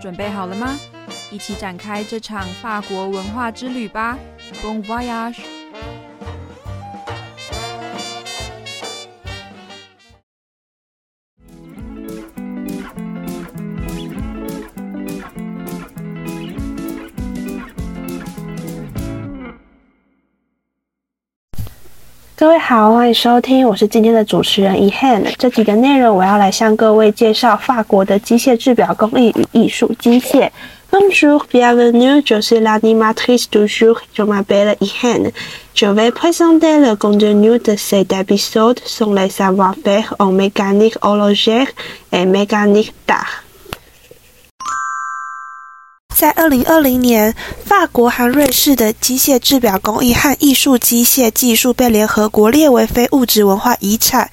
准备好了吗？一起展开这场法国文化之旅吧！Bon voyage！各位好，欢迎收听，我是今天的主持人 Ehan。这集的内容，我要来向各位介绍法国的机械制表工艺与艺术机械。Bonjour, bienvenue, je suis l'animatrice du jour. Je m'appelle Ehan. Je vais présenter le contenu de cet épisode sur les savoir-faire en mécanique horlogère et mécanique d'art. 在二零二零年，法国和瑞士的机械制表工艺和艺术机械技术被联合国列为非物质文化遗产。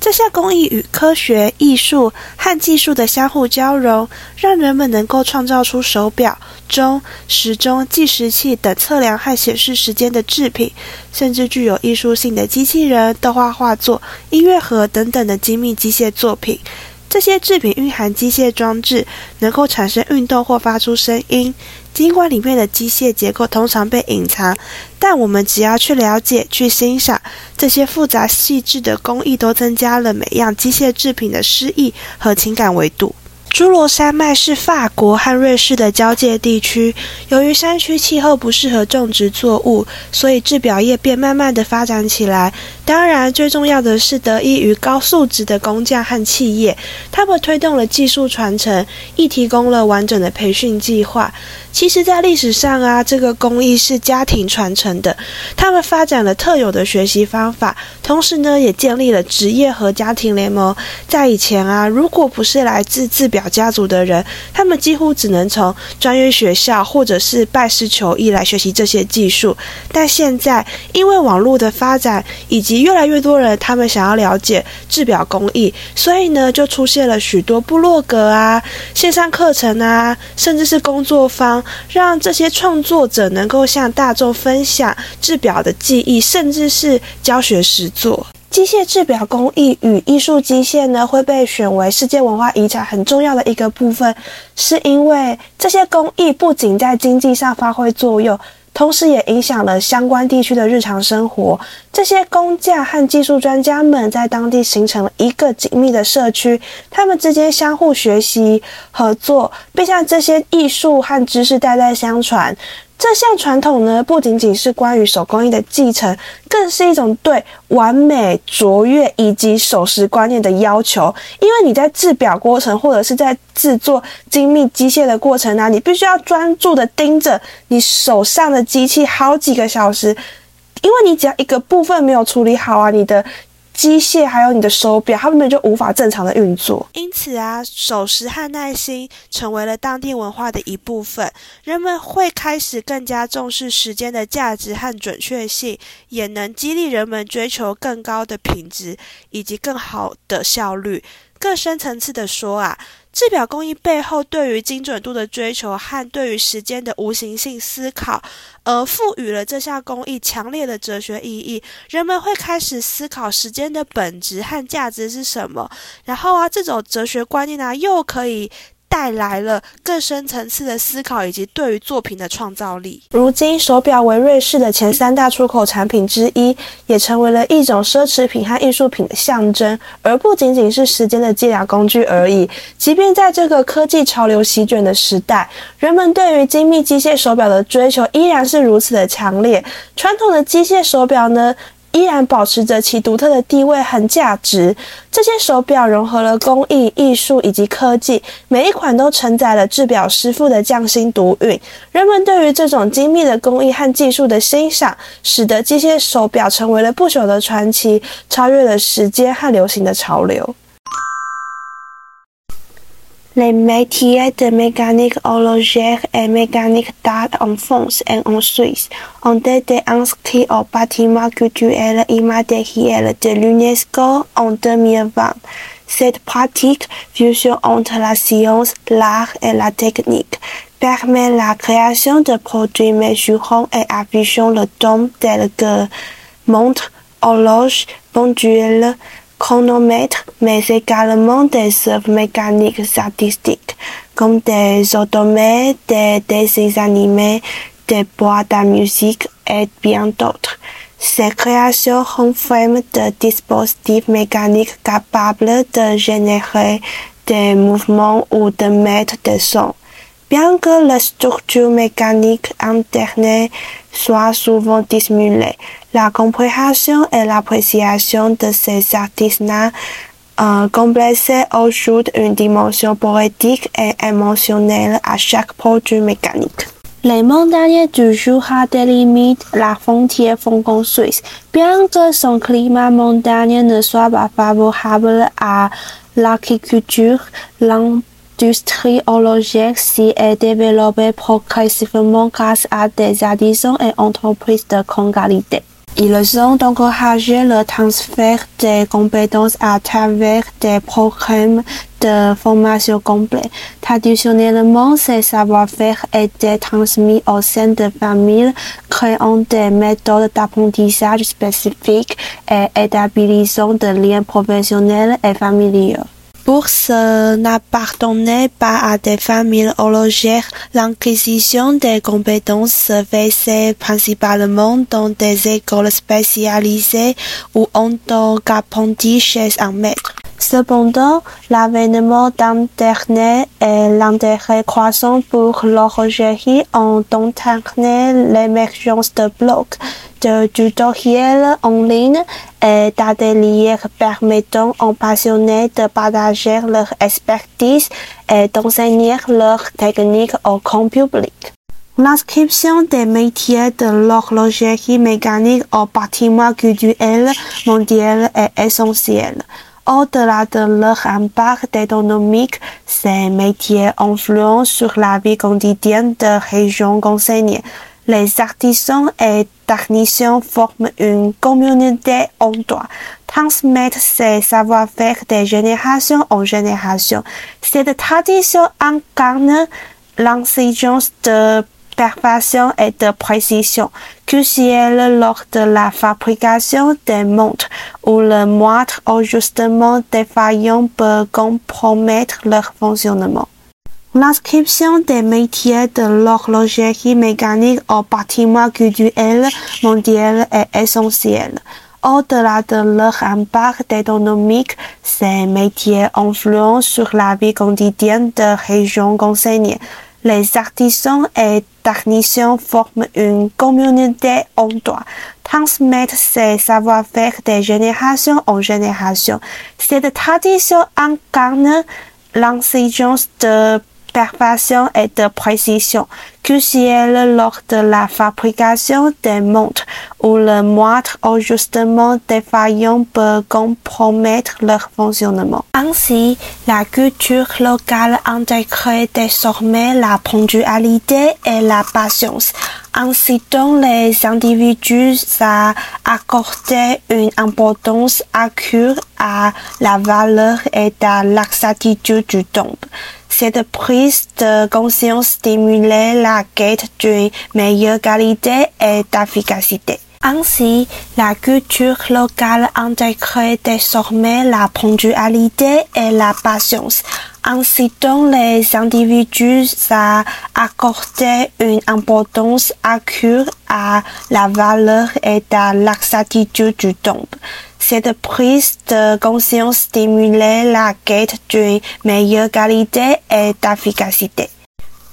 这项工艺与科学、艺术和技术的相互交融，让人们能够创造出手表、钟、时钟、计时器等测量和显示时间的制品，甚至具有艺术性的机器人、动画画作、音乐盒等等的精密机械作品。这些制品蕴含机械装置，能够产生运动或发出声音。尽管里面的机械结构通常被隐藏，但我们只要去了解、去欣赏这些复杂细致的工艺，都增加了每样机械制品的诗意和情感维度。侏罗山脉是法国和瑞士的交界地区。由于山区气候不适合种植作物，所以制表业便慢慢的发展起来。当然，最重要的是得益于高素质的工匠和企业，他们推动了技术传承，亦提供了完整的培训计划。其实，在历史上啊，这个工艺是家庭传承的。他们发展了特有的学习方法，同时呢，也建立了职业和家庭联盟。在以前啊，如果不是来自制表家族的人，他们几乎只能从专业学校或者是拜师求艺来学习这些技术。但现在，因为网络的发展以及越来越多人他们想要了解制表工艺，所以呢，就出现了许多部落格啊、线上课程啊，甚至是工作坊。让这些创作者能够向大众分享制表的技艺，甚至是教学实作。机械制表工艺与艺术机械呢，会被选为世界文化遗产很重要的一个部分，是因为这些工艺不仅在经济上发挥作用。同时，也影响了相关地区的日常生活。这些工匠和技术专家们在当地形成了一个紧密的社区，他们之间相互学习、合作，并将这些艺术和知识代代相传。这项传统呢，不仅仅是关于手工艺的继承，更是一种对完美、卓越以及守时观念的要求。因为你在制表过程，或者是在制作精密机械的过程呢，你必须要专注的盯着你手上的机器好几个小时，因为你只要一个部分没有处理好啊，你的。机械还有你的手表，它根本就无法正常的运作。因此啊，守时和耐心成为了当地文化的一部分。人们会开始更加重视时间的价值和准确性，也能激励人们追求更高的品质以及更好的效率。更深层次的说啊。制表工艺背后对于精准度的追求和对于时间的无形性思考，而赋予了这项工艺强烈的哲学意义。人们会开始思考时间的本质和价值是什么，然后啊，这种哲学观念呢，又可以。带来了更深层次的思考以及对于作品的创造力。如今，手表为瑞士的前三大出口产品之一，也成为了一种奢侈品和艺术品的象征，而不仅仅是时间的计量工具而已。即便在这个科技潮流席卷的时代，人们对于精密机械手表的追求依然是如此的强烈。传统的机械手表呢？依然保持着其独特的地位和价值。这些手表融合了工艺、艺术以及科技，每一款都承载了制表师傅的匠心独运。人们对于这种精密的工艺和技术的欣赏，使得机械手表成为了不朽的传奇，超越了时间和流行的潮流。Les métiers de mécanique horlogère et mécanique d'art en France et en Suisse ont été inscrits au bâtiment culturel immatériel de l'UNESCO en 2020. Cette pratique, fusion entre la science, l'art et la technique, permet la création de produits mesurant et affichant le temps tels que montres, horloges, pendules, chronomètres, mais également des œuvres mécaniques statistiques. comme des automètres, des dessins animés, des boîtes à musique et bien d'autres. Ces créations renferment de dispositifs mécaniques capables de générer des mouvements ou de mettre des sons. Bien que la structure mécanique interne soit souvent dissimulée, la compréhension et l'appréciation de ces artisans euh, complexes ajoutent une dimension poétique et émotionnelle à chaque produit mécanique. Les montagnes du Jura délimitent la frontière franco-suisse. Bien que son climat montagneux ne soit pas favorable à l'agriculture, l'industrie horlogère s'y est développée progressivement grâce à des artisans et entreprises de qualité. Ils ont encouragé le transfert des compétences à travers des programmes de formation complets. Traditionnellement, ces savoir-faire étaient transmis au sein de familles, créant des méthodes d'apprentissage spécifiques et établissant des liens professionnels et familiaux. Pour ce n'appartenait pas à des familles horlogères, l'inquisition des compétences se faisait principalement dans des écoles spécialisées ou en tant qu'apprenti chez un maître. Cependant, l'avènement d'Internet et l'intérêt croissant pour l'horlogerie ont entraîné l'émergence de blogs, de tutoriels en ligne et d'ateliers permettant aux passionnés de partager leur expertise et d'enseigner leurs techniques au grand public. L'inscription des métiers de l'horlogerie mécanique au patrimoine culturel mondial est essentielle. Au-delà de leur impact économique, ces métiers influencent sur la vie quotidienne de régions concernées. Les artisans et techniciens forment une communauté en droit, transmettre ces savoir-faire de génération en génération. Cette tradition incarne l'exigence de perfection et de précision, cruciale lors de la fabrication des montres, où le moindre ajustement défaillant peut compromettre leur fonctionnement. L'inscription des métiers de l'horlogerie mécanique au patrimoine culturel mondial est essentielle. Au-delà de leur impact économique, ces métiers influencent sur la vie quotidienne de régions concernées. Les artisans et techniciens forment une communauté en droit, transmettre ces savoir-faire de génération en génération. Cette tradition incarne l'exigence de perfection et de précision, cruciale lors de la fabrication des montres, où le moindre ajustement défaillant peut compromettre leur fonctionnement. Ainsi, la culture locale intègre désormais la ponctualité et la patience, incitant les individus à accorder une importance accrue à la valeur et à l'exactitude du temps. Cette prise de conscience stimulait la quête d'une meilleure qualité et d'efficacité. Ainsi, la culture locale intègre désormais la ponctualité et la patience, incitant les individus à accorder une importance accrue à la valeur et à l'exactitude du temps. Cette prise de conscience stimulait la quête d'une meilleure qualité et d'efficacité.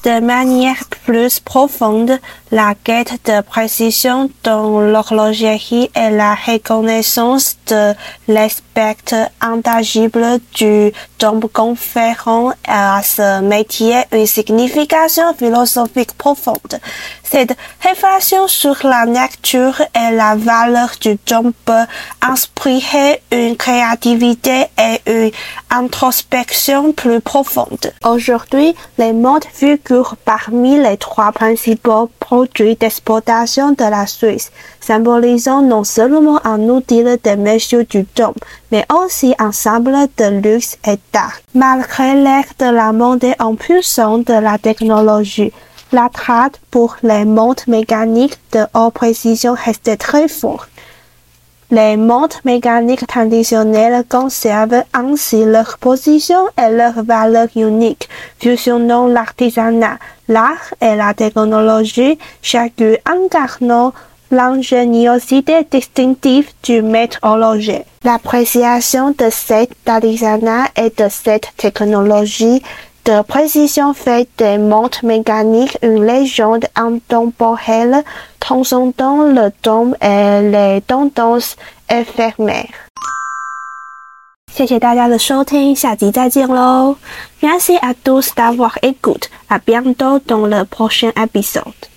De manière plus profonde, la quête de précision dans l'horlogerie et la reconnaissance de l'aspect intangible du temps conférant à ce métier une signification philosophique profonde. Cette réflexion sur la nature et la valeur du temps peut une créativité et une introspection plus profonde. Aujourd'hui, les modes figurent parmi les trois principaux produits d'exportation de la Suisse, symbolisant non seulement un outil de mesure du temps, mais aussi ensemble de luxe et d'art. Malgré l'ère de la montée en puissance de la technologie, la traite pour les montres mécaniques de haute précision reste très forte. Les montres mécaniques traditionnelles conservent ainsi leur position et leur valeur unique, fusionnant l'artisanat, l'art et la technologie, chacun incarnant l'ingéniosité distinctive du maître horloger. L'appréciation de cet artisanat et de cette technologie de précision fait des montres mécaniques une légende intemporelle transcendant le temps et les tendances éphémères. 谢谢大家的收听，下集再见喽！Merci à tous d'avoir écouté. À bientôt dans le prochain épisode.